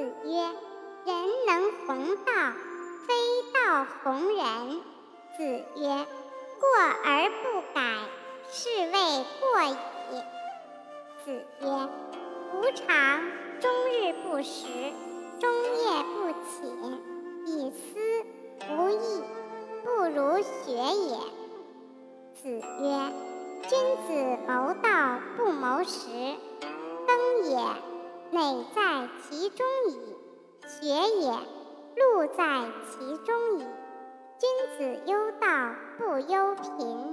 子曰：“人能弘道，非道弘人。”子曰：“过而不改，是谓过矣。”子曰：“吾尝终日不食，终夜不寝，以思无益，不如学也。”子曰：“君子谋道不谋食，耕也，美在其中矣；学也，禄在其中矣。君子忧道不忧贫。”